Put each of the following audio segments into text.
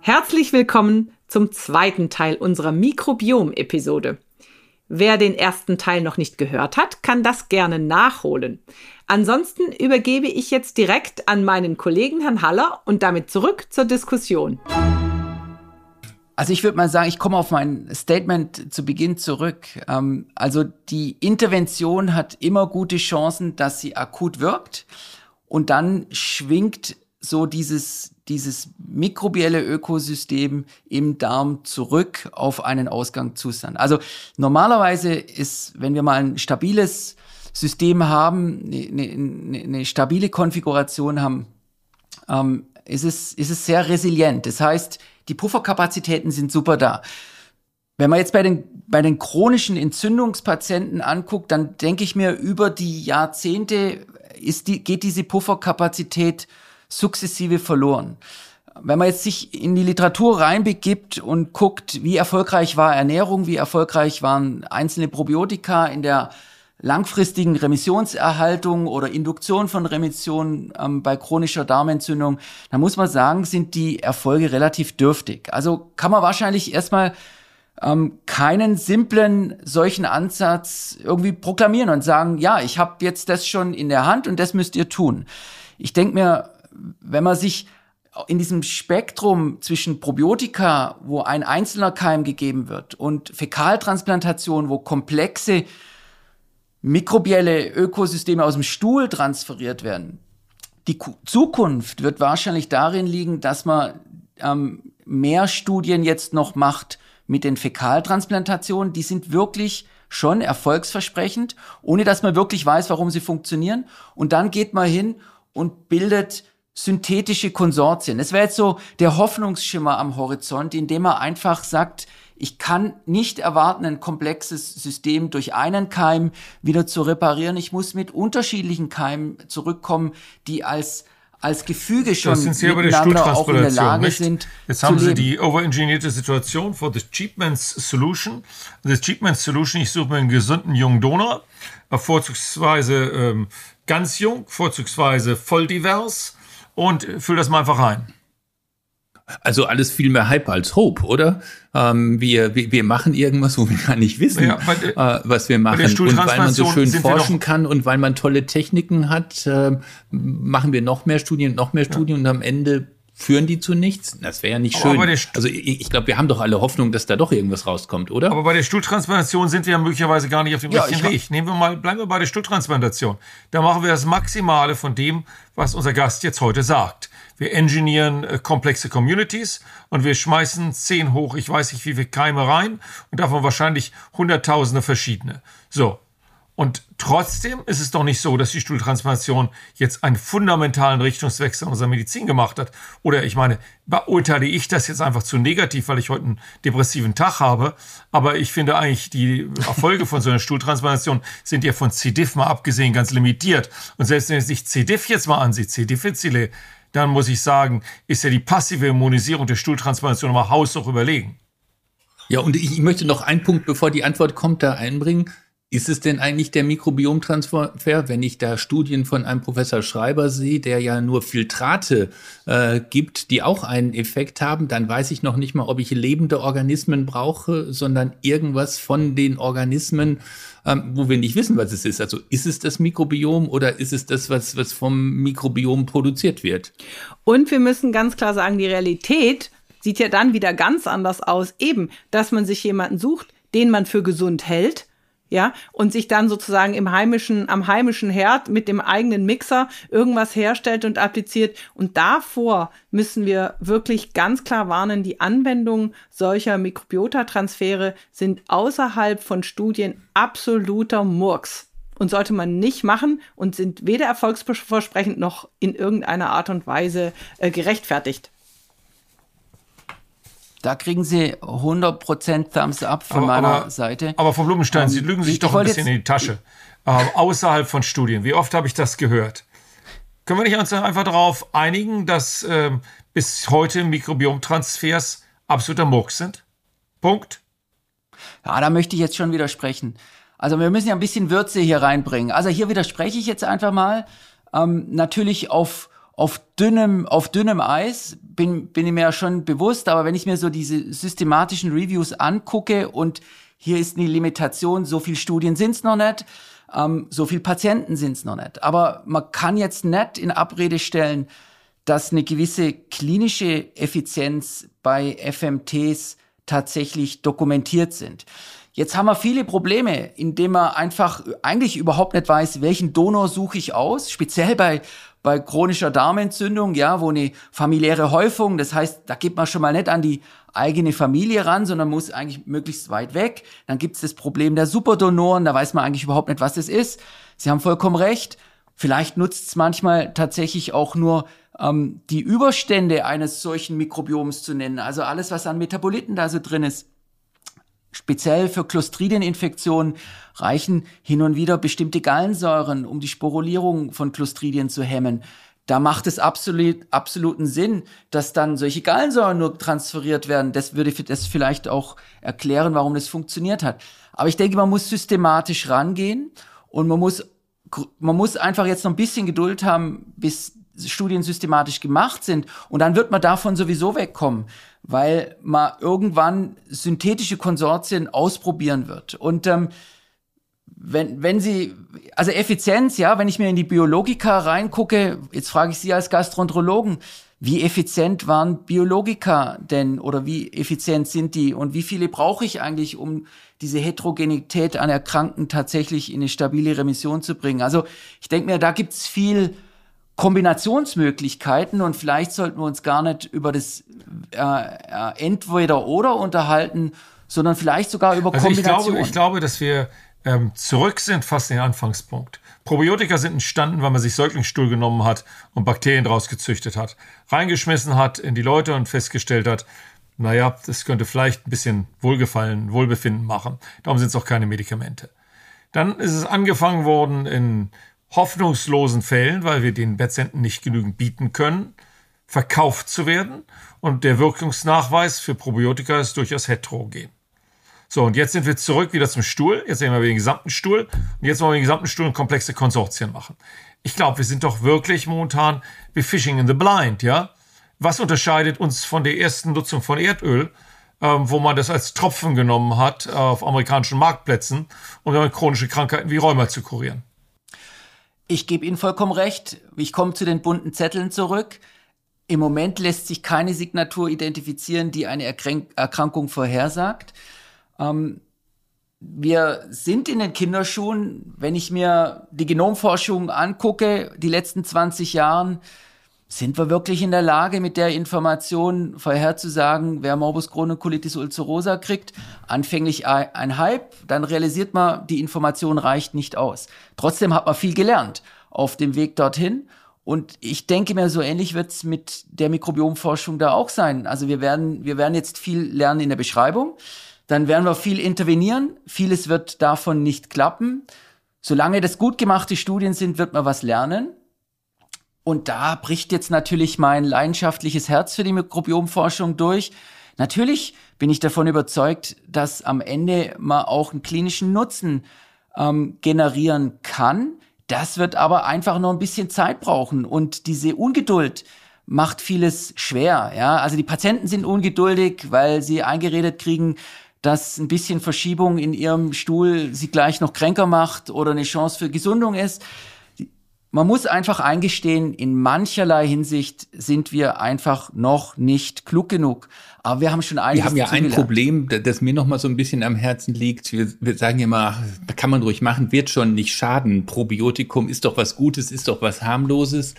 Herzlich willkommen zum zweiten Teil unserer Mikrobiom-Episode. Wer den ersten Teil noch nicht gehört hat, kann das gerne nachholen. Ansonsten übergebe ich jetzt direkt an meinen Kollegen Herrn Haller und damit zurück zur Diskussion. Also ich würde mal sagen, ich komme auf mein Statement zu Beginn zurück. Ähm, also die Intervention hat immer gute Chancen, dass sie akut wirkt und dann schwingt so dieses, dieses mikrobielle Ökosystem im Darm zurück auf einen Ausgangszustand. Also normalerweise ist, wenn wir mal ein stabiles System haben, eine, eine, eine stabile Konfiguration haben, ähm, ist, es, ist es sehr resilient. Das heißt, die Pufferkapazitäten sind super da. Wenn man jetzt bei den, bei den chronischen Entzündungspatienten anguckt, dann denke ich mir, über die Jahrzehnte ist die, geht diese Pufferkapazität sukzessive verloren. Wenn man jetzt sich in die Literatur reinbegibt und guckt, wie erfolgreich war Ernährung, wie erfolgreich waren einzelne Probiotika in der langfristigen Remissionserhaltung oder Induktion von Remission ähm, bei chronischer Darmentzündung, dann muss man sagen, sind die Erfolge relativ dürftig. Also kann man wahrscheinlich erstmal ähm, keinen simplen solchen Ansatz irgendwie proklamieren und sagen, ja, ich habe jetzt das schon in der Hand und das müsst ihr tun. Ich denke mir, wenn man sich in diesem Spektrum zwischen Probiotika, wo ein einzelner Keim gegeben wird, und Fäkaltransplantation, wo komplexe mikrobielle Ökosysteme aus dem Stuhl transferiert werden. Die Zukunft wird wahrscheinlich darin liegen, dass man ähm, mehr Studien jetzt noch macht mit den Fäkaltransplantationen. Die sind wirklich schon erfolgsversprechend, ohne dass man wirklich weiß, warum sie funktionieren. Und dann geht man hin und bildet synthetische Konsortien. Das wäre jetzt so der Hoffnungsschimmer am Horizont, indem er einfach sagt, ich kann nicht erwarten, ein komplexes System durch einen Keim wieder zu reparieren. Ich muss mit unterschiedlichen Keimen zurückkommen, die als als Gefüge schon das sind Sie aber auch in der Lage nicht? sind. Jetzt haben Sie die overengineerte Situation for the Cheapman's Solution. Das Cheapman's Solution, ich suche mir einen gesunden jungen Donor, vorzugsweise ähm, ganz jung, vorzugsweise voll divers und füll das mal einfach rein. Also alles viel mehr Hype als Hope, oder? Ähm, wir, wir, wir machen irgendwas, wo wir gar nicht wissen, ja, bei, äh, was wir machen. Und weil man so schön forschen kann und weil man tolle Techniken hat, äh, machen wir noch mehr Studien, noch mehr Studien ja. und am Ende führen die zu nichts? Das wäre ja nicht schön. Also ich, ich glaube, wir haben doch alle Hoffnung, dass da doch irgendwas rauskommt, oder? Aber bei der Stuhltransplantation sind wir ja möglicherweise gar nicht auf dem ja, richtigen Weg. Nehmen wir mal, bleiben wir bei der Stuhltransplantation. Da machen wir das Maximale von dem, was unser Gast jetzt heute sagt. Wir engineeren äh, komplexe Communities und wir schmeißen zehn hoch, ich weiß nicht wie viele Keime rein und davon wahrscheinlich hunderttausende verschiedene. So, und trotzdem ist es doch nicht so, dass die Stuhltransplantation jetzt einen fundamentalen Richtungswechsel in unserer Medizin gemacht hat. Oder ich meine, beurteile ich das jetzt einfach zu negativ, weil ich heute einen depressiven Tag habe. Aber ich finde eigentlich, die Erfolge von so einer Stuhltransplantation sind ja von C. diff mal abgesehen ganz limitiert. Und selbst wenn sich C. diff jetzt mal ansieht, C. difficile, dann muss ich sagen, ist ja die passive Immunisierung der Stuhltransplantation mal haushoch überlegen. Ja, und ich möchte noch einen Punkt, bevor die Antwort kommt, da einbringen. Ist es denn eigentlich der Mikrobiomtransfer, wenn ich da Studien von einem Professor Schreiber sehe, der ja nur Filtrate äh, gibt, die auch einen Effekt haben, dann weiß ich noch nicht mal, ob ich lebende Organismen brauche, sondern irgendwas von den Organismen, ähm, wo wir nicht wissen, was es ist. Also ist es das Mikrobiom oder ist es das, was, was vom Mikrobiom produziert wird? Und wir müssen ganz klar sagen, die Realität sieht ja dann wieder ganz anders aus. Eben, dass man sich jemanden sucht, den man für gesund hält ja, und sich dann sozusagen im heimischen, am heimischen Herd mit dem eigenen Mixer irgendwas herstellt und appliziert. Und davor müssen wir wirklich ganz klar warnen, die Anwendung solcher Mikrobiota-Transfere sind außerhalb von Studien absoluter Murks und sollte man nicht machen und sind weder erfolgsversprechend noch in irgendeiner Art und Weise äh, gerechtfertigt. Da kriegen Sie 100% Thumbs up von aber, meiner aber, Seite. Aber Frau Blumenstein, ähm, Sie lügen sich doch ein bisschen in die Tasche. äh, außerhalb von Studien. Wie oft habe ich das gehört? Können wir nicht uns einfach darauf einigen, dass äh, bis heute Mikrobiomtransfers absoluter Murks sind? Punkt. Ja, da möchte ich jetzt schon widersprechen. Also wir müssen ja ein bisschen Würze hier reinbringen. Also hier widerspreche ich jetzt einfach mal. Ähm, natürlich auf, auf dünnem, auf dünnem Eis bin, bin ich mir ja schon bewusst, aber wenn ich mir so diese systematischen Reviews angucke und hier ist eine Limitation, so viel Studien sind's noch nicht, ähm, so viel Patienten sind's noch nicht. Aber man kann jetzt nicht in Abrede stellen, dass eine gewisse klinische Effizienz bei FMTs tatsächlich dokumentiert sind. Jetzt haben wir viele Probleme, indem man einfach eigentlich überhaupt nicht weiß, welchen Donor suche ich aus, speziell bei bei chronischer Darmentzündung, ja, wo eine familiäre Häufung, das heißt, da geht man schon mal nicht an die eigene Familie ran, sondern muss eigentlich möglichst weit weg. Dann gibt es das Problem der Superdonoren, da weiß man eigentlich überhaupt nicht, was das ist. Sie haben vollkommen recht. Vielleicht nutzt es manchmal tatsächlich auch nur ähm, die Überstände eines solchen Mikrobioms zu nennen, also alles, was an Metaboliten da so drin ist. Speziell für Clostridieninfektionen reichen hin und wieder bestimmte Gallensäuren, um die Sporulierung von Clostridien zu hemmen. Da macht es absolut, absoluten Sinn, dass dann solche Gallensäuren nur transferiert werden. Das würde das vielleicht auch erklären, warum das funktioniert hat. Aber ich denke, man muss systematisch rangehen und man muss, man muss einfach jetzt noch ein bisschen Geduld haben, bis Studien systematisch gemacht sind. Und dann wird man davon sowieso wegkommen, weil man irgendwann synthetische Konsortien ausprobieren wird. Und ähm, wenn, wenn Sie, also Effizienz, ja, wenn ich mir in die Biologika reingucke, jetzt frage ich Sie als Gastroenterologen, wie effizient waren Biologika denn oder wie effizient sind die und wie viele brauche ich eigentlich, um diese Heterogenität an Erkrankten tatsächlich in eine stabile Remission zu bringen? Also ich denke mir, da gibt's viel Kombinationsmöglichkeiten und vielleicht sollten wir uns gar nicht über das äh, äh, Entweder-Oder unterhalten, sondern vielleicht sogar über also Kombinationen. Ich glaube, ich glaube, dass wir ähm, zurück sind fast in den Anfangspunkt. Probiotika sind entstanden, weil man sich Säuglingsstuhl genommen hat und Bakterien draus gezüchtet hat, reingeschmissen hat in die Leute und festgestellt hat, naja, das könnte vielleicht ein bisschen Wohlgefallen, Wohlbefinden machen. Darum sind es auch keine Medikamente. Dann ist es angefangen worden in hoffnungslosen Fällen, weil wir den Patienten nicht genügend bieten können, verkauft zu werden. Und der Wirkungsnachweis für Probiotika ist durchaus heterogen. So, und jetzt sind wir zurück wieder zum Stuhl. Jetzt sehen wir den gesamten Stuhl. Und jetzt wollen wir den gesamten Stuhl in komplexe Konsortien machen. Ich glaube, wir sind doch wirklich momentan wie Fishing in the Blind, ja? Was unterscheidet uns von der ersten Nutzung von Erdöl, ähm, wo man das als Tropfen genommen hat äh, auf amerikanischen Marktplätzen, um damit chronische Krankheiten wie Rheuma zu kurieren? Ich gebe Ihnen vollkommen recht. Ich komme zu den bunten Zetteln zurück. Im Moment lässt sich keine Signatur identifizieren, die eine Erkrank Erkrankung vorhersagt. Ähm, wir sind in den Kinderschuhen. Wenn ich mir die Genomforschung angucke, die letzten 20 Jahren, sind wir wirklich in der Lage, mit der Information vorherzusagen, wer Morbus Crohn Colitis ulcerosa kriegt? Anfänglich ein Hype, dann realisiert man, die Information reicht nicht aus. Trotzdem hat man viel gelernt auf dem Weg dorthin. Und ich denke mir, so ähnlich wird es mit der Mikrobiomforschung da auch sein. Also wir werden, wir werden jetzt viel lernen in der Beschreibung. Dann werden wir viel intervenieren. Vieles wird davon nicht klappen. Solange das gut gemachte Studien sind, wird man was lernen. Und da bricht jetzt natürlich mein leidenschaftliches Herz für die Mikrobiomforschung durch. Natürlich bin ich davon überzeugt, dass am Ende man auch einen klinischen Nutzen ähm, generieren kann. Das wird aber einfach noch ein bisschen Zeit brauchen und diese Ungeduld macht vieles schwer. Ja, also die Patienten sind ungeduldig, weil sie eingeredet kriegen, dass ein bisschen Verschiebung in ihrem Stuhl sie gleich noch kränker macht oder eine Chance für Gesundung ist man muss einfach eingestehen, in mancherlei Hinsicht sind wir einfach noch nicht klug genug. Aber wir haben schon einiges Wir haben ja ein Problem, das mir noch mal so ein bisschen am Herzen liegt. Wir, wir sagen ja immer, kann man ruhig machen, wird schon nicht schaden. Probiotikum ist doch was Gutes, ist doch was harmloses.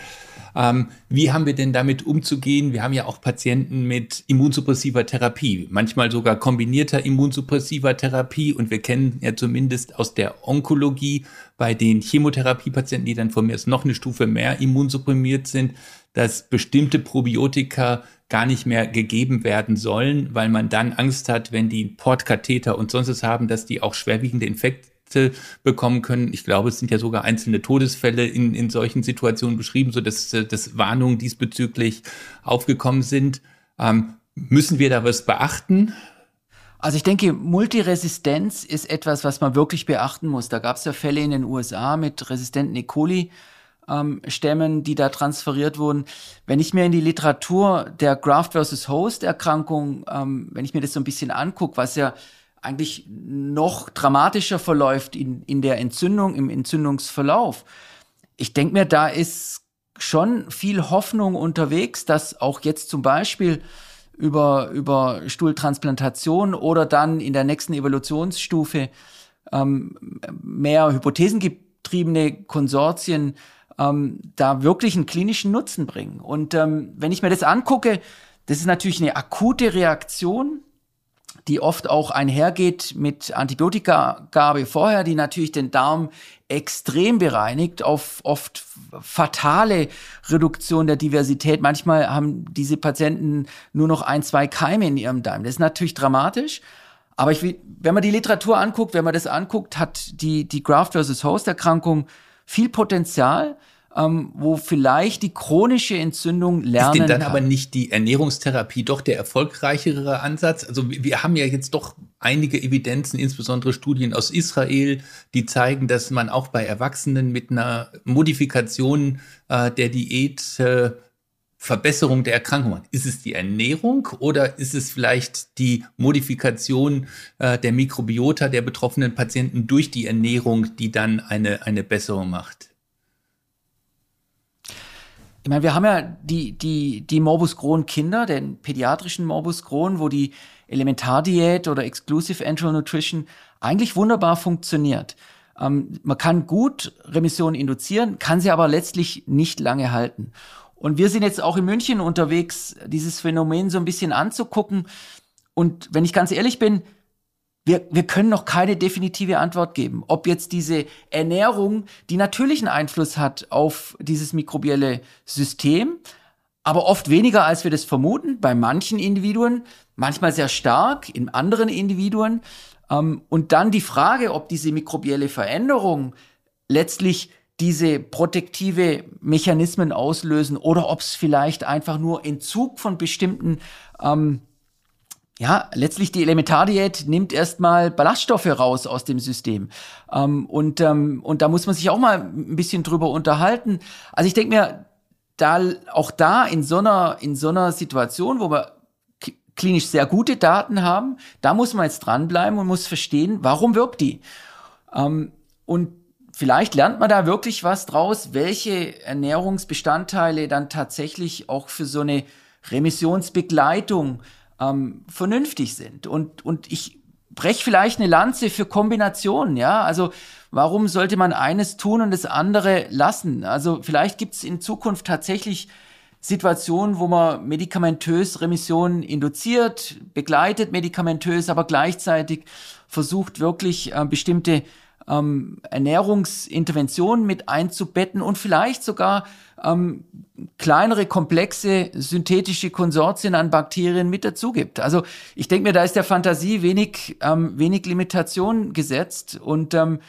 Ähm, wie haben wir denn damit umzugehen? Wir haben ja auch Patienten mit immunsuppressiver Therapie, manchmal sogar kombinierter immunsuppressiver Therapie. Und wir kennen ja zumindest aus der Onkologie bei den Chemotherapiepatienten, die dann von mir noch eine Stufe mehr immunsupprimiert sind, dass bestimmte Probiotika gar nicht mehr gegeben werden sollen, weil man dann Angst hat, wenn die Portkatheter und sonst was haben, dass die auch schwerwiegende Infekt bekommen können. Ich glaube, es sind ja sogar einzelne Todesfälle in, in solchen Situationen beschrieben, so dass, dass Warnungen diesbezüglich aufgekommen sind. Ähm, müssen wir da was beachten? Also ich denke, Multiresistenz ist etwas, was man wirklich beachten muss. Da gab es ja Fälle in den USA mit resistenten E. coli. Ähm, Stämmen, die da transferiert wurden. Wenn ich mir in die Literatur der Graft versus Host Erkrankung, ähm, wenn ich mir das so ein bisschen angucke, was ja eigentlich noch dramatischer verläuft in, in der Entzündung, im Entzündungsverlauf. Ich denke mir, da ist schon viel Hoffnung unterwegs, dass auch jetzt zum Beispiel über, über Stuhltransplantation oder dann in der nächsten Evolutionsstufe ähm, mehr hypothesengetriebene Konsortien ähm, da wirklich einen klinischen Nutzen bringen. Und ähm, wenn ich mir das angucke, das ist natürlich eine akute Reaktion die oft auch einhergeht mit Antibiotikagabe vorher, die natürlich den Darm extrem bereinigt, auf oft fatale Reduktion der Diversität. Manchmal haben diese Patienten nur noch ein, zwei Keime in ihrem Darm. Das ist natürlich dramatisch. Aber ich, wenn man die Literatur anguckt, wenn man das anguckt, hat die, die Graft versus Host Erkrankung viel Potenzial ähm, wo vielleicht die chronische Entzündung lernen Ist denn dann kann. aber nicht die Ernährungstherapie doch der erfolgreichere Ansatz? Also wir haben ja jetzt doch einige Evidenzen, insbesondere Studien aus Israel, die zeigen, dass man auch bei Erwachsenen mit einer Modifikation äh, der Diät äh, Verbesserung der Erkrankung hat. Ist es die Ernährung oder ist es vielleicht die Modifikation äh, der Mikrobiota der betroffenen Patienten durch die Ernährung, die dann eine, eine Besserung macht? Ich meine, wir haben ja die, die, die Morbus Crohn Kinder, den pädiatrischen Morbus Crohn, wo die Elementardiät oder Exclusive Enteral Nutrition eigentlich wunderbar funktioniert. Ähm, man kann gut Remission induzieren, kann sie aber letztlich nicht lange halten. Und wir sind jetzt auch in München unterwegs, dieses Phänomen so ein bisschen anzugucken. Und wenn ich ganz ehrlich bin, wir, wir können noch keine definitive Antwort geben, ob jetzt diese Ernährung, die natürlichen Einfluss hat auf dieses mikrobielle System, aber oft weniger, als wir das vermuten, bei manchen Individuen, manchmal sehr stark, in anderen Individuen. Ähm, und dann die Frage, ob diese mikrobielle Veränderung letztlich diese protektive Mechanismen auslösen oder ob es vielleicht einfach nur Entzug von bestimmten ähm, ja, letztlich die Elementardiät nimmt erstmal Ballaststoffe raus aus dem System. Ähm, und, ähm, und da muss man sich auch mal ein bisschen drüber unterhalten. Also ich denke mir, da, auch da in so einer, in so einer Situation, wo wir klinisch sehr gute Daten haben, da muss man jetzt dranbleiben und muss verstehen, warum wirkt die? Ähm, und vielleicht lernt man da wirklich was draus, welche Ernährungsbestandteile dann tatsächlich auch für so eine Remissionsbegleitung ähm, vernünftig sind. Und, und ich breche vielleicht eine Lanze für Kombinationen, ja. Also warum sollte man eines tun und das andere lassen? Also vielleicht gibt es in Zukunft tatsächlich Situationen, wo man medikamentös Remissionen induziert, begleitet medikamentös, aber gleichzeitig versucht wirklich äh, bestimmte ähm, Ernährungsinterventionen mit einzubetten und vielleicht sogar ähm, kleinere, komplexe, synthetische Konsortien an Bakterien mit dazu gibt. Also ich denke mir, da ist der Fantasie wenig, ähm, wenig Limitation gesetzt und ähm,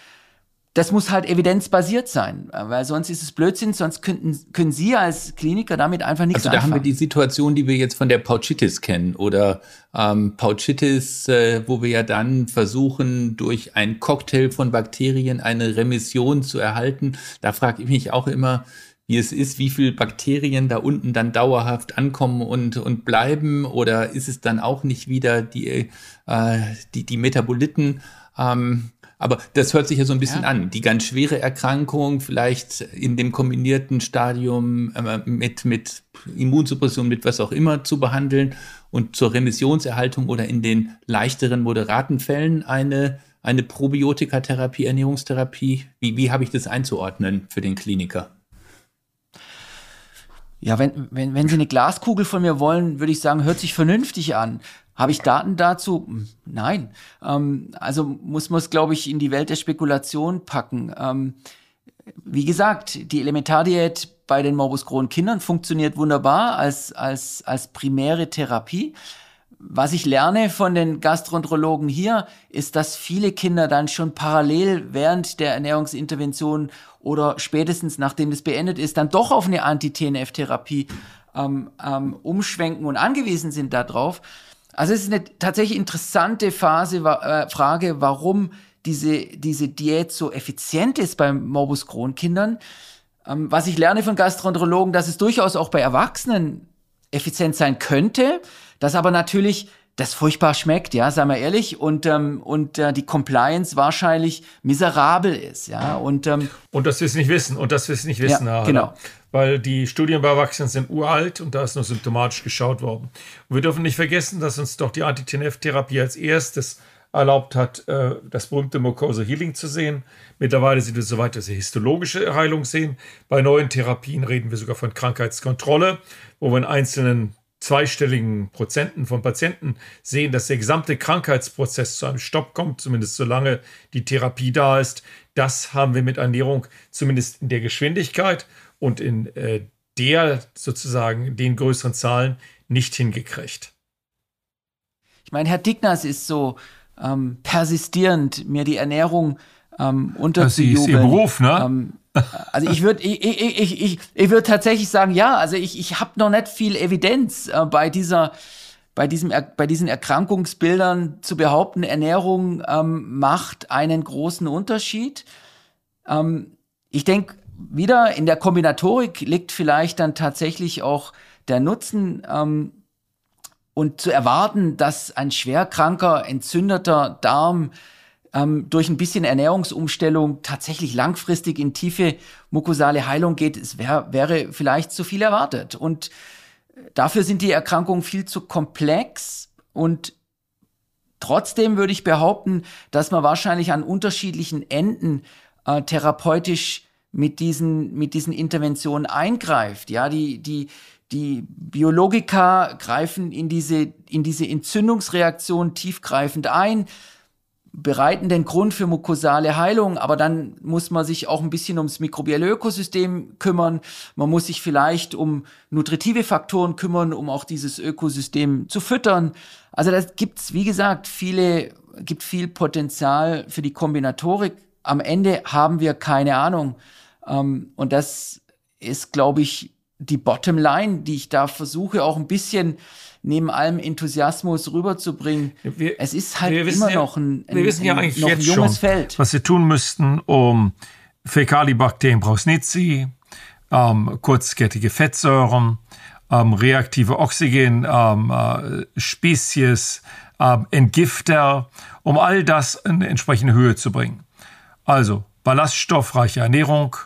das muss halt evidenzbasiert sein, weil sonst ist es Blödsinn, sonst könnten, können Sie als Kliniker damit einfach nichts Also da anfangen. haben wir die Situation, die wir jetzt von der Pouchitis kennen oder ähm, Pouchitis, äh, wo wir ja dann versuchen, durch einen Cocktail von Bakterien eine Remission zu erhalten. Da frage ich mich auch immer, wie es ist, wie viel Bakterien da unten dann dauerhaft ankommen und, und bleiben oder ist es dann auch nicht wieder die, äh, die, die Metaboliten? Ähm, aber das hört sich ja so ein bisschen ja. an. Die ganz schwere Erkrankung, vielleicht in dem kombinierten Stadium äh, mit, mit Immunsuppression, mit was auch immer zu behandeln und zur Remissionserhaltung oder in den leichteren, moderaten Fällen eine, eine Probiotikatherapie, Ernährungstherapie. Wie, wie habe ich das einzuordnen für den Kliniker? Ja, wenn, wenn, wenn Sie eine Glaskugel von mir wollen, würde ich sagen, hört sich vernünftig an. Habe ich Daten dazu? Hm, nein. Ähm, also muss man es, glaube ich, in die Welt der Spekulation packen. Ähm, wie gesagt, die Elementardiät bei den Morbus Crohn Kindern funktioniert wunderbar als, als, als primäre Therapie. Was ich lerne von den Gastroenterologen hier, ist, dass viele Kinder dann schon parallel während der Ernährungsintervention oder spätestens nachdem das beendet ist, dann doch auf eine Anti-TNF-Therapie ähm, ähm, umschwenken und angewiesen sind darauf. Also es ist eine tatsächlich interessante Phase, äh, Frage, warum diese, diese Diät so effizient ist bei Morbus Crohn-Kindern. Ähm, was ich lerne von Gastroenterologen, dass es durchaus auch bei Erwachsenen effizient sein könnte, dass aber natürlich das furchtbar schmeckt, ja, sagen wir ehrlich, und ähm, und äh, die Compliance wahrscheinlich miserabel ist, ja, und ähm, und dass wir es nicht wissen und dass wir es nicht wissen, ja, genau, weil die Studien bei Erwachsenen sind uralt und da ist nur symptomatisch geschaut worden. Und wir dürfen nicht vergessen, dass uns doch die Anti-TNF-Therapie als erstes erlaubt hat, äh, das berühmte Mucosa Healing zu sehen. Mittlerweile sind wir so weit, dass wir histologische Heilung sehen. Bei neuen Therapien reden wir sogar von Krankheitskontrolle, wo wir in einzelnen zweistelligen Prozenten von Patienten sehen, dass der gesamte Krankheitsprozess zu einem Stopp kommt, zumindest solange die Therapie da ist. Das haben wir mit Ernährung zumindest in der Geschwindigkeit und in äh, der sozusagen den größeren Zahlen nicht hingekriegt. Ich meine, Herr Dignas ist so ähm, persistierend, mir die Ernährung ähm, unterzujubeln. Das ist Ihr Beruf, ne? Ähm, also ich würde ich, ich, ich, ich, ich würde tatsächlich sagen, ja, also ich, ich habe noch nicht viel Evidenz äh, bei dieser bei, diesem, bei diesen Erkrankungsbildern zu behaupten, Ernährung ähm, macht einen großen Unterschied. Ähm, ich denke, wieder in der Kombinatorik liegt vielleicht dann tatsächlich auch der Nutzen ähm, und zu erwarten, dass ein schwerkranker, entzündeter Darm ähm, durch ein bisschen Ernährungsumstellung tatsächlich langfristig in tiefe mukosale Heilung geht, es wär, wäre vielleicht zu viel erwartet. Und dafür sind die Erkrankungen viel zu komplex und trotzdem würde ich behaupten, dass man wahrscheinlich an unterschiedlichen Enden äh, therapeutisch mit diesen, mit diesen Interventionen eingreift. Ja, die, die, die Biologika greifen in diese, in diese Entzündungsreaktion tiefgreifend ein bereiten den Grund für mukosale Heilung, aber dann muss man sich auch ein bisschen ums mikrobielle Ökosystem kümmern. Man muss sich vielleicht um nutritive Faktoren kümmern, um auch dieses Ökosystem zu füttern. Also das gibt's, wie gesagt, viele, gibt viel Potenzial für die Kombinatorik. Am Ende haben wir keine Ahnung. Ähm, und das ist, glaube ich, die Bottomline, die ich da versuche, auch ein bisschen neben allem Enthusiasmus rüberzubringen. Wir, es ist halt immer ja, noch ein, ein, wir wissen ja eigentlich jetzt ein junges schon, Feld. Was wir tun müssten, um Fäkalibakterien Brausnitzii, ähm, kurzkettige Fettsäuren, ähm, reaktive Oxygen, ähm, äh, Spezies, ähm, Entgifter, um all das in entsprechende Höhe zu bringen. Also ballaststoffreiche Ernährung,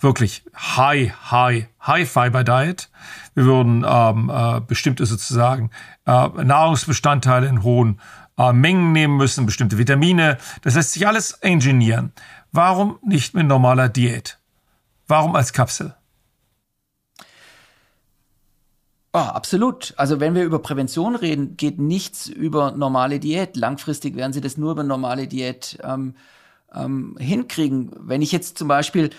wirklich High, High, High Fiber Diet. Wir würden ähm, äh, bestimmte sozusagen äh, Nahrungsbestandteile in hohen äh, Mengen nehmen müssen, bestimmte Vitamine. Das lässt sich alles engineieren. Warum nicht mit normaler Diät? Warum als Kapsel? Oh, absolut. Also wenn wir über Prävention reden, geht nichts über normale Diät. Langfristig werden Sie das nur über normale Diät ähm, ähm, hinkriegen. Wenn ich jetzt zum Beispiel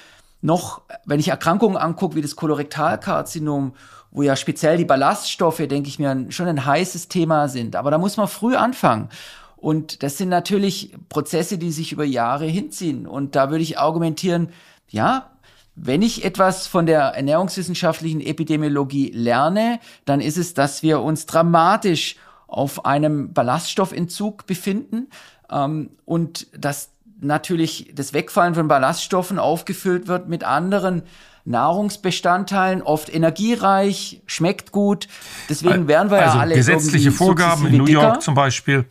noch, wenn ich Erkrankungen angucke, wie das Kolorektalkarzinom, wo ja speziell die Ballaststoffe, denke ich mir, schon ein heißes Thema sind. Aber da muss man früh anfangen. Und das sind natürlich Prozesse, die sich über Jahre hinziehen. Und da würde ich argumentieren, ja, wenn ich etwas von der ernährungswissenschaftlichen Epidemiologie lerne, dann ist es, dass wir uns dramatisch auf einem Ballaststoffentzug befinden ähm, und dass natürlich das Wegfallen von Ballaststoffen aufgefüllt wird mit anderen Nahrungsbestandteilen, oft energiereich, schmeckt gut. Deswegen wären wir also ja alle gesetzliche Vorgaben in New York dicker. zum Beispiel,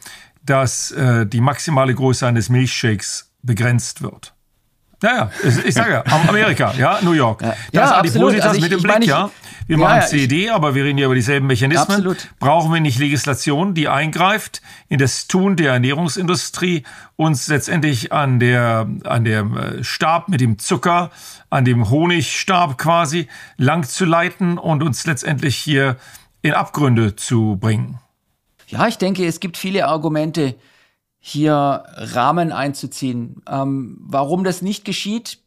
dass äh, die maximale Größe eines Milchshakes begrenzt wird. Ja, ja, ich sage ja, Amerika, ja, New York. Ja, das ja, Adipositas also ich, mit dem Blick, meine, ja. Wir machen ja, CD, aber wir reden ja über dieselben Mechanismen. Absolut. Brauchen wir nicht Legislation, die eingreift in das Tun der Ernährungsindustrie, uns letztendlich an der, an dem äh, Stab mit dem Zucker, an dem Honigstab quasi lang zu leiten und uns letztendlich hier in Abgründe zu bringen? Ja, ich denke, es gibt viele Argumente, hier Rahmen einzuziehen. Ähm, warum das nicht geschieht,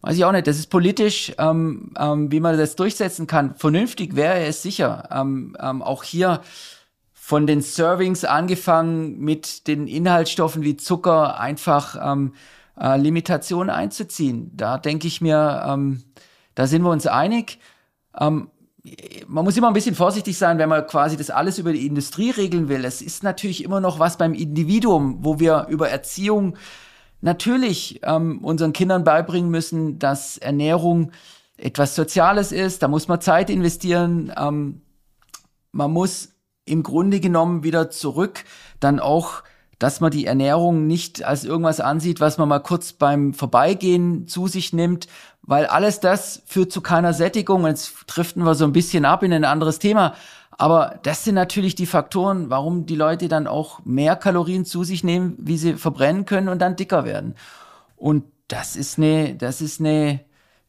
weiß ich auch nicht. Das ist politisch, ähm, ähm, wie man das durchsetzen kann. Vernünftig wäre es sicher. Ähm, ähm, auch hier von den Servings angefangen mit den Inhaltsstoffen wie Zucker einfach ähm, äh, Limitationen einzuziehen. Da denke ich mir, da sind wir uns einig. Ähm, man muss immer ein bisschen vorsichtig sein, wenn man quasi das alles über die Industrie regeln will. Es ist natürlich immer noch was beim Individuum, wo wir über Erziehung natürlich ähm, unseren Kindern beibringen müssen, dass Ernährung etwas Soziales ist. Da muss man Zeit investieren. Ähm, man muss im Grunde genommen wieder zurück dann auch dass man die Ernährung nicht als irgendwas ansieht, was man mal kurz beim Vorbeigehen zu sich nimmt, weil alles das führt zu keiner Sättigung. Jetzt driften wir so ein bisschen ab in ein anderes Thema. Aber das sind natürlich die Faktoren, warum die Leute dann auch mehr Kalorien zu sich nehmen, wie sie verbrennen können und dann dicker werden. Und das ist eine, das ist eine,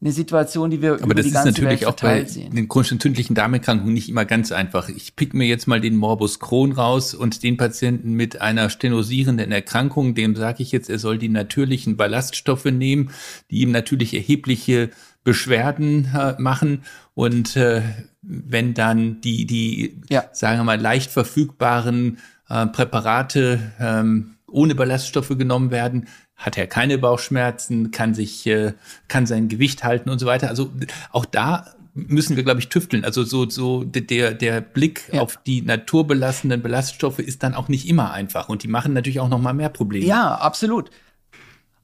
eine Situation, die wir Aber über das die ganze ist natürlich Welt auch bei sehen. den chronischen entzündlichen Darmerkrankungen nicht immer ganz einfach. Ich pick mir jetzt mal den Morbus Crohn raus und den Patienten mit einer stenosierenden Erkrankung, dem sage ich jetzt, er soll die natürlichen Ballaststoffe nehmen, die ihm natürlich erhebliche Beschwerden äh, machen und äh, wenn dann die die ja. sagen wir mal leicht verfügbaren äh, Präparate ähm, ohne Ballaststoffe genommen werden, hat er keine Bauchschmerzen, kann sich, äh, kann sein Gewicht halten und so weiter. Also auch da müssen wir, glaube ich, tüfteln. Also so, so der, der Blick ja. auf die naturbelassenen Ballaststoffe ist dann auch nicht immer einfach. Und die machen natürlich auch noch mal mehr Probleme. Ja, absolut.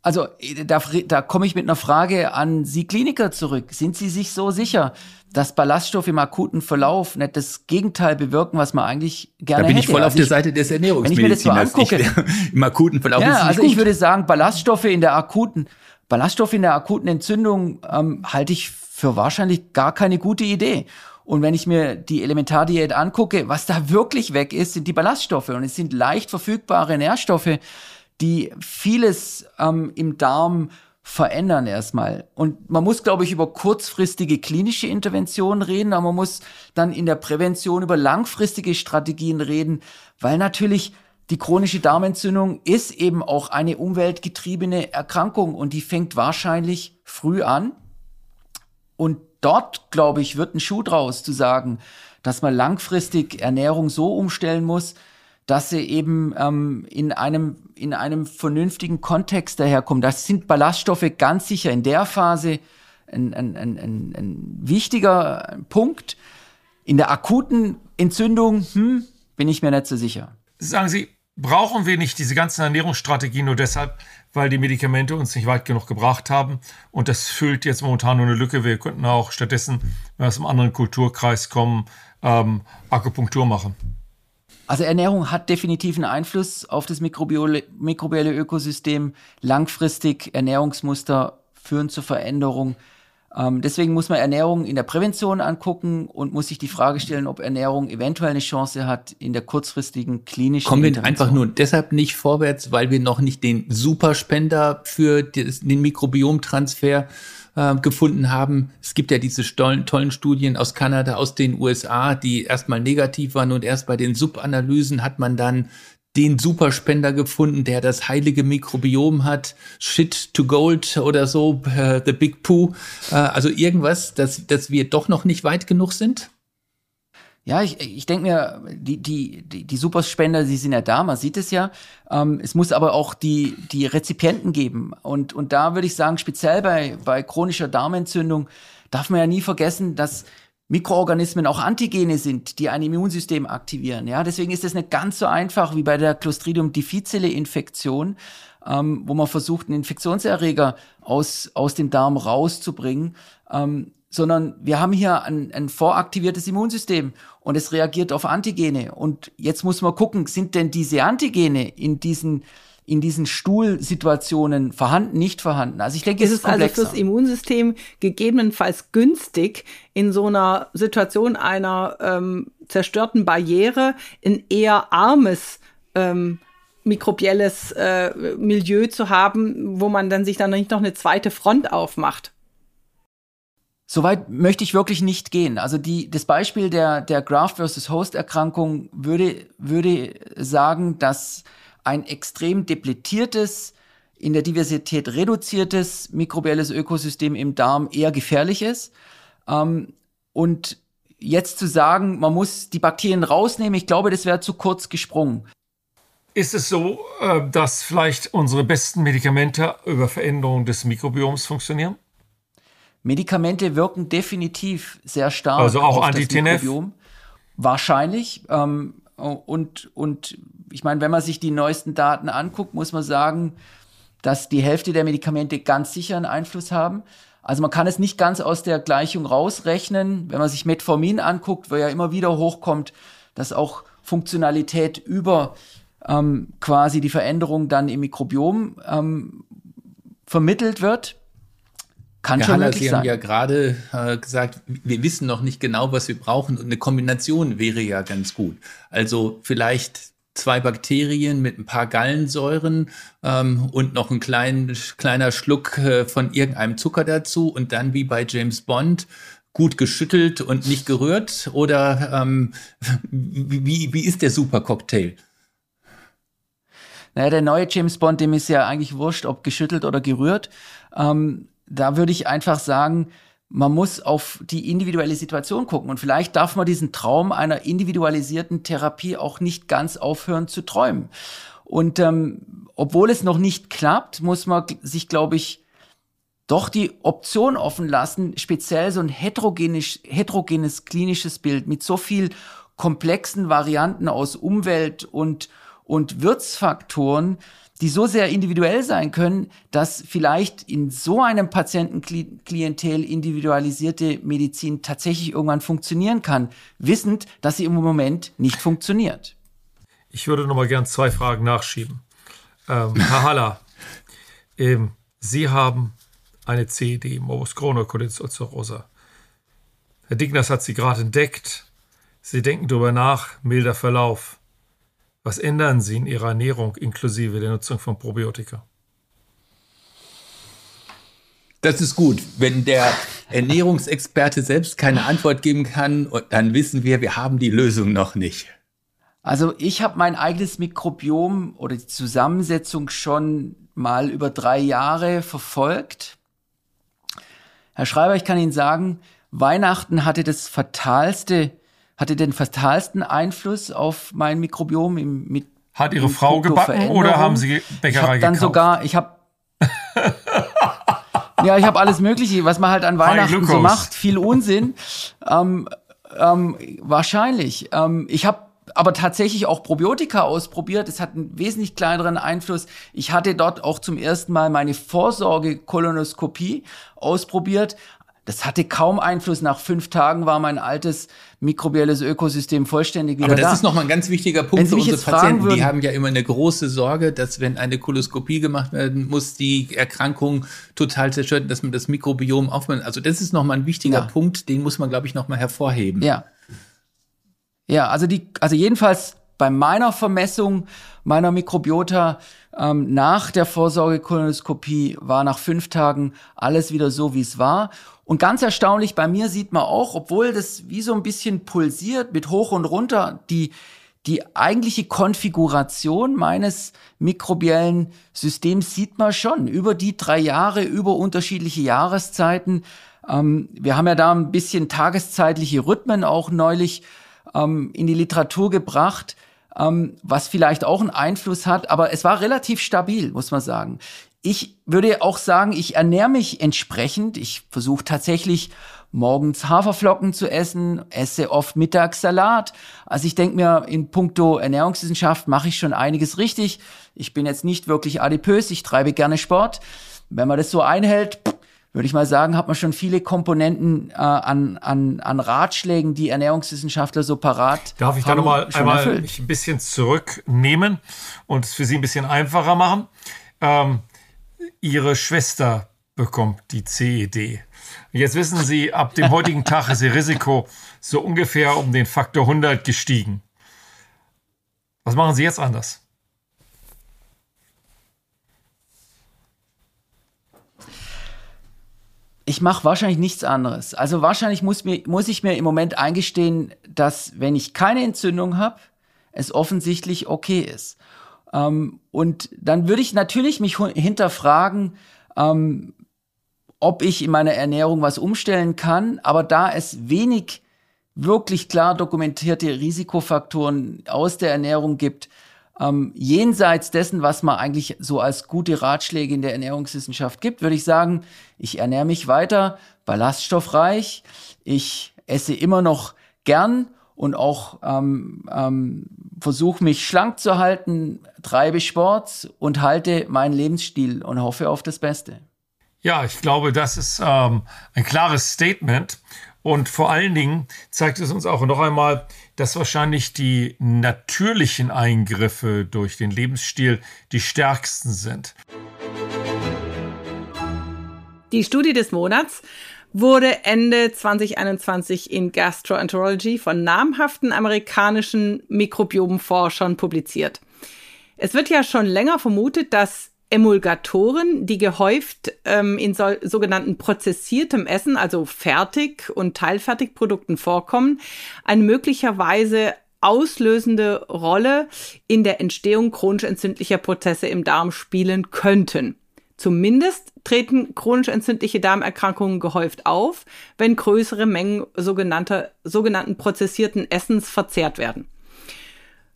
Also da, da komme ich mit einer Frage an Sie Kliniker zurück. Sind Sie sich so sicher, dass Ballaststoffe im akuten Verlauf nicht das Gegenteil bewirken, was man eigentlich gerne hätte? Da bin ich voll also auf ich, der Seite des Ernährungsmediziners. Wenn ich mir das so angucke, im akuten Verlauf ja, also gut. ich würde sagen, Ballaststoffe in der akuten Ballaststoffe in der akuten Entzündung ähm, halte ich für wahrscheinlich gar keine gute Idee. Und wenn ich mir die Elementardiät angucke, was da wirklich weg ist, sind die Ballaststoffe. Und es sind leicht verfügbare Nährstoffe, die vieles ähm, im Darm verändern erstmal. Und man muss, glaube ich, über kurzfristige klinische Interventionen reden, aber man muss dann in der Prävention über langfristige Strategien reden, weil natürlich die chronische Darmentzündung ist eben auch eine umweltgetriebene Erkrankung und die fängt wahrscheinlich früh an. Und dort, glaube ich, wird ein Schuh draus zu sagen, dass man langfristig Ernährung so umstellen muss, dass sie eben ähm, in einem in einem vernünftigen Kontext daherkommen. Das sind Ballaststoffe ganz sicher in der Phase ein, ein, ein, ein, wichtiger Punkt. In der akuten Entzündung hm, bin ich mir nicht so sicher. Sagen Sie, brauchen wir nicht diese ganzen Ernährungsstrategien nur deshalb, weil die Medikamente uns nicht weit genug gebracht haben? Und das füllt jetzt momentan nur eine Lücke. Wir könnten auch stattdessen, wenn wir aus einem anderen Kulturkreis kommen, ähm, Akupunktur machen. Also Ernährung hat definitiv einen Einfluss auf das mikrobielle, mikrobielle Ökosystem. Langfristig Ernährungsmuster führen zur Veränderung. Ähm, deswegen muss man Ernährung in der Prävention angucken und muss sich die Frage stellen, ob Ernährung eventuell eine Chance hat in der kurzfristigen klinischen Kommen wir einfach nur deshalb nicht vorwärts, weil wir noch nicht den Superspender für den Mikrobiomtransfer äh, gefunden haben. Es gibt ja diese tollen, tollen Studien aus Kanada, aus den USA, die erstmal negativ waren und erst bei den Subanalysen hat man dann den Superspender gefunden, der das heilige Mikrobiom hat, Shit to Gold oder so, äh, The Big Poo. Äh, also irgendwas, dass, dass wir doch noch nicht weit genug sind? Ja, ich, ich denke mir, die, die, die, die Superspender, die sind ja da, man sieht es ja. Ähm, es muss aber auch die, die Rezipienten geben. Und, und da würde ich sagen, speziell bei, bei chronischer Darmentzündung darf man ja nie vergessen, dass Mikroorganismen auch Antigene sind, die ein Immunsystem aktivieren. Ja, deswegen ist es nicht ganz so einfach wie bei der Clostridium difficile Infektion, ähm, wo man versucht, einen Infektionserreger aus, aus dem Darm rauszubringen. Ähm, sondern wir haben hier ein, ein voraktiviertes Immunsystem und es reagiert auf Antigene. Und jetzt muss man gucken, sind denn diese Antigene in diesen in diesen Stuhlsituationen vorhanden, nicht vorhanden. Also ich denke, es ist, ist also fürs Immunsystem gegebenenfalls günstig, in so einer Situation einer ähm, zerstörten Barriere ein eher armes ähm, mikrobielles äh, Milieu zu haben, wo man dann sich dann nicht noch eine zweite Front aufmacht. Soweit möchte ich wirklich nicht gehen. Also die, das Beispiel der, der Graft versus Host Erkrankung würde, würde sagen, dass ein extrem depletiertes, in der Diversität reduziertes mikrobielles Ökosystem im Darm eher gefährlich ist. Ähm, und jetzt zu sagen, man muss die Bakterien rausnehmen, ich glaube, das wäre zu kurz gesprungen. Ist es so, äh, dass vielleicht unsere besten Medikamente über Veränderungen des Mikrobioms funktionieren? Medikamente wirken definitiv sehr stark also auch auf Anti-TNF? das Mikrobiom. Wahrscheinlich. Ähm, und, und ich meine, wenn man sich die neuesten Daten anguckt, muss man sagen, dass die Hälfte der Medikamente ganz sicher einen Einfluss haben. Also man kann es nicht ganz aus der Gleichung rausrechnen. Wenn man sich Metformin anguckt, wo ja immer wieder hochkommt, dass auch Funktionalität über ähm, quasi die Veränderung dann im Mikrobiom ähm, vermittelt wird. Kann Herr schon Haller, Sie sein. haben ja gerade äh, gesagt, wir wissen noch nicht genau, was wir brauchen und eine Kombination wäre ja ganz gut. Also vielleicht zwei Bakterien mit ein paar Gallensäuren ähm, und noch ein klein, kleiner Schluck äh, von irgendeinem Zucker dazu und dann wie bei James Bond gut geschüttelt und nicht gerührt? Oder ähm, wie, wie ist der Supercocktail? Naja, der neue James Bond, dem ist ja eigentlich wurscht, ob geschüttelt oder gerührt. Ähm, da würde ich einfach sagen, man muss auf die individuelle Situation gucken. Und vielleicht darf man diesen Traum einer individualisierten Therapie auch nicht ganz aufhören zu träumen. Und ähm, obwohl es noch nicht klappt, muss man sich, glaube ich, doch die Option offen lassen, speziell so ein heterogenes, heterogenes klinisches Bild mit so viel komplexen Varianten aus Umwelt und, und Wirtsfaktoren die so sehr individuell sein können, dass vielleicht in so einem Patientenklientel individualisierte Medizin tatsächlich irgendwann funktionieren kann, wissend, dass sie im Moment nicht funktioniert. Ich würde noch mal gern zwei Fragen nachschieben. Ähm, Herr Haller, ähm, Sie haben eine CED, Morbus Crohn Colitis ulcerosa. Herr Digners hat sie gerade entdeckt. Sie denken darüber nach, milder Verlauf. Was ändern Sie in Ihrer Ernährung inklusive der Nutzung von Probiotika? Das ist gut. Wenn der Ernährungsexperte selbst keine Antwort geben kann, dann wissen wir, wir haben die Lösung noch nicht. Also ich habe mein eigenes Mikrobiom oder die Zusammensetzung schon mal über drei Jahre verfolgt. Herr Schreiber, ich kann Ihnen sagen, Weihnachten hatte das fatalste hatte den fatalsten Einfluss auf mein Mikrobiom im, mit Hat Ihre Frau gebacken oder haben Sie Bäckerei ich hab dann gekauft? sogar, ich habe ja, ich habe alles Mögliche, was man halt an Weihnachten so macht, viel Unsinn. ähm, ähm, wahrscheinlich. Ähm, ich habe aber tatsächlich auch Probiotika ausprobiert. Es hat einen wesentlich kleineren Einfluss. Ich hatte dort auch zum ersten Mal meine Vorsorge-Kolonoskopie ausprobiert. Das hatte kaum Einfluss. Nach fünf Tagen war mein altes mikrobielles Ökosystem vollständig wieder da. Aber das da. ist nochmal ein ganz wichtiger Punkt für unsere Patienten. Würden, die haben ja immer eine große Sorge, dass wenn eine Koloskopie gemacht werden muss, die Erkrankung total zerstört, dass man das Mikrobiom aufmacht. Also das ist nochmal ein wichtiger ja. Punkt, den muss man, glaube ich, nochmal hervorheben. Ja. Ja, also die, also jedenfalls bei meiner Vermessung meiner Mikrobiota ähm, nach der Vorsorgekolonoskopie war nach fünf Tagen alles wieder so, wie es war. Und ganz erstaunlich, bei mir sieht man auch, obwohl das wie so ein bisschen pulsiert mit hoch und runter, die, die eigentliche Konfiguration meines mikrobiellen Systems sieht man schon über die drei Jahre, über unterschiedliche Jahreszeiten. Ähm, wir haben ja da ein bisschen tageszeitliche Rhythmen auch neulich ähm, in die Literatur gebracht, ähm, was vielleicht auch einen Einfluss hat, aber es war relativ stabil, muss man sagen. Ich würde auch sagen, ich ernähre mich entsprechend. Ich versuche tatsächlich morgens Haferflocken zu essen, esse oft mittags Salat. Also ich denke mir, in puncto Ernährungswissenschaft mache ich schon einiges richtig. Ich bin jetzt nicht wirklich adipös, ich treibe gerne Sport. Wenn man das so einhält, würde ich mal sagen, hat man schon viele Komponenten äh, an, an, an Ratschlägen, die Ernährungswissenschaftler so parat Darf ich da nochmal einmal mich ein bisschen zurücknehmen und es für Sie ein bisschen einfacher machen? Ähm, Ihre Schwester bekommt die CED. Jetzt wissen Sie, ab dem heutigen Tag ist Ihr Risiko so ungefähr um den Faktor 100 gestiegen. Was machen Sie jetzt anders? Ich mache wahrscheinlich nichts anderes. Also wahrscheinlich muss, mir, muss ich mir im Moment eingestehen, dass wenn ich keine Entzündung habe, es offensichtlich okay ist. Ähm, und dann würde ich natürlich mich hinterfragen, ähm, ob ich in meiner Ernährung was umstellen kann. Aber da es wenig wirklich klar dokumentierte Risikofaktoren aus der Ernährung gibt, ähm, jenseits dessen, was man eigentlich so als gute Ratschläge in der Ernährungswissenschaft gibt, würde ich sagen, ich ernähre mich weiter ballaststoffreich, ich esse immer noch gern und auch ähm, ähm, versuche mich schlank zu halten, treibe Sport und halte meinen Lebensstil und hoffe auf das Beste. Ja, ich glaube, das ist ähm, ein klares Statement. Und vor allen Dingen zeigt es uns auch noch einmal, dass wahrscheinlich die natürlichen Eingriffe durch den Lebensstil die stärksten sind. Die Studie des Monats wurde Ende 2021 in Gastroenterology von namhaften amerikanischen Mikrobiomenforschern publiziert. Es wird ja schon länger vermutet, dass Emulgatoren, die gehäuft ähm, in so, sogenannten prozessiertem Essen, also Fertig- und Teilfertigprodukten vorkommen, eine möglicherweise auslösende Rolle in der Entstehung chronisch entzündlicher Prozesse im Darm spielen könnten. Zumindest treten chronisch entzündliche Darmerkrankungen gehäuft auf, wenn größere Mengen sogenannter, sogenannten prozessierten Essens verzehrt werden.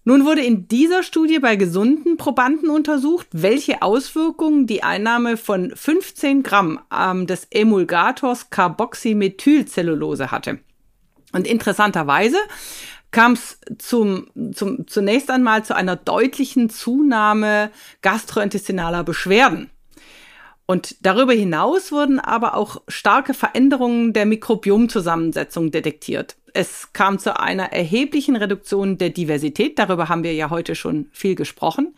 Nun wurde in dieser Studie bei gesunden Probanden untersucht, welche Auswirkungen die Einnahme von 15 Gramm ähm, des Emulgators Carboxymethylcellulose hatte. Und interessanterweise kam es zum, zum, zunächst einmal zu einer deutlichen Zunahme gastrointestinaler Beschwerden. Und darüber hinaus wurden aber auch starke Veränderungen der Mikrobiomzusammensetzung detektiert es kam zu einer erheblichen Reduktion der Diversität. Darüber haben wir ja heute schon viel gesprochen.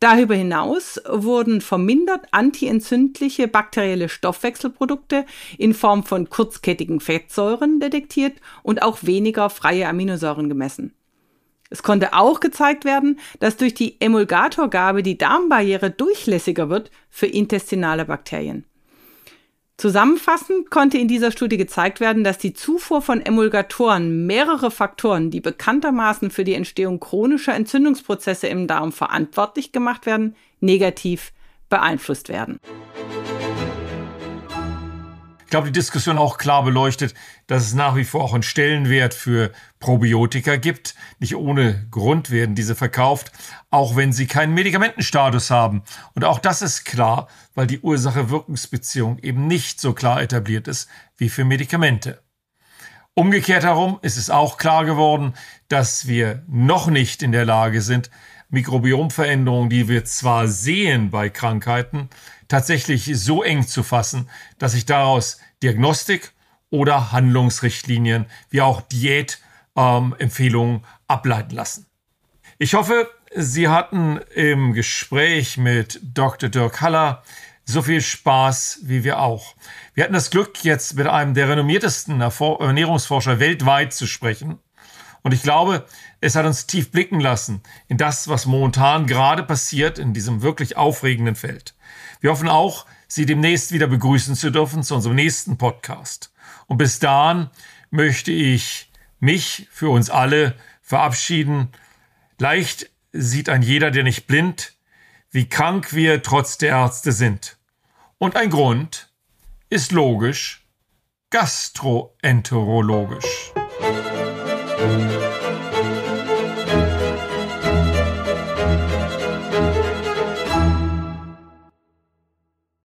Darüber hinaus wurden vermindert antientzündliche bakterielle Stoffwechselprodukte in Form von kurzkettigen Fettsäuren detektiert und auch weniger freie Aminosäuren gemessen. Es konnte auch gezeigt werden, dass durch die Emulgatorgabe die Darmbarriere durchlässiger wird für intestinale Bakterien. Zusammenfassend konnte in dieser Studie gezeigt werden, dass die Zufuhr von Emulgatoren mehrere Faktoren, die bekanntermaßen für die Entstehung chronischer Entzündungsprozesse im Darm verantwortlich gemacht werden, negativ beeinflusst werden glaube, die Diskussion auch klar beleuchtet, dass es nach wie vor auch einen Stellenwert für Probiotika gibt. Nicht ohne Grund werden diese verkauft, auch wenn sie keinen Medikamentenstatus haben. Und auch das ist klar, weil die Ursache-Wirkungsbeziehung eben nicht so klar etabliert ist wie für Medikamente. Umgekehrt herum ist es auch klar geworden, dass wir noch nicht in der Lage sind, Mikrobiomveränderungen, die wir zwar sehen bei Krankheiten, tatsächlich so eng zu fassen, dass sich daraus Diagnostik oder Handlungsrichtlinien wie auch Diätempfehlungen ähm, ableiten lassen. Ich hoffe, Sie hatten im Gespräch mit Dr. Dirk Haller so viel Spaß wie wir auch. Wir hatten das Glück, jetzt mit einem der renommiertesten Ernährungsforscher weltweit zu sprechen. Und ich glaube, es hat uns tief blicken lassen in das, was momentan gerade passiert in diesem wirklich aufregenden Feld. Wir hoffen auch, Sie demnächst wieder begrüßen zu dürfen zu unserem nächsten Podcast. Und bis dahin möchte ich mich für uns alle verabschieden. Leicht sieht ein jeder, der nicht blind, wie krank wir trotz der Ärzte sind. Und ein Grund ist logisch, gastroenterologisch. Thank you.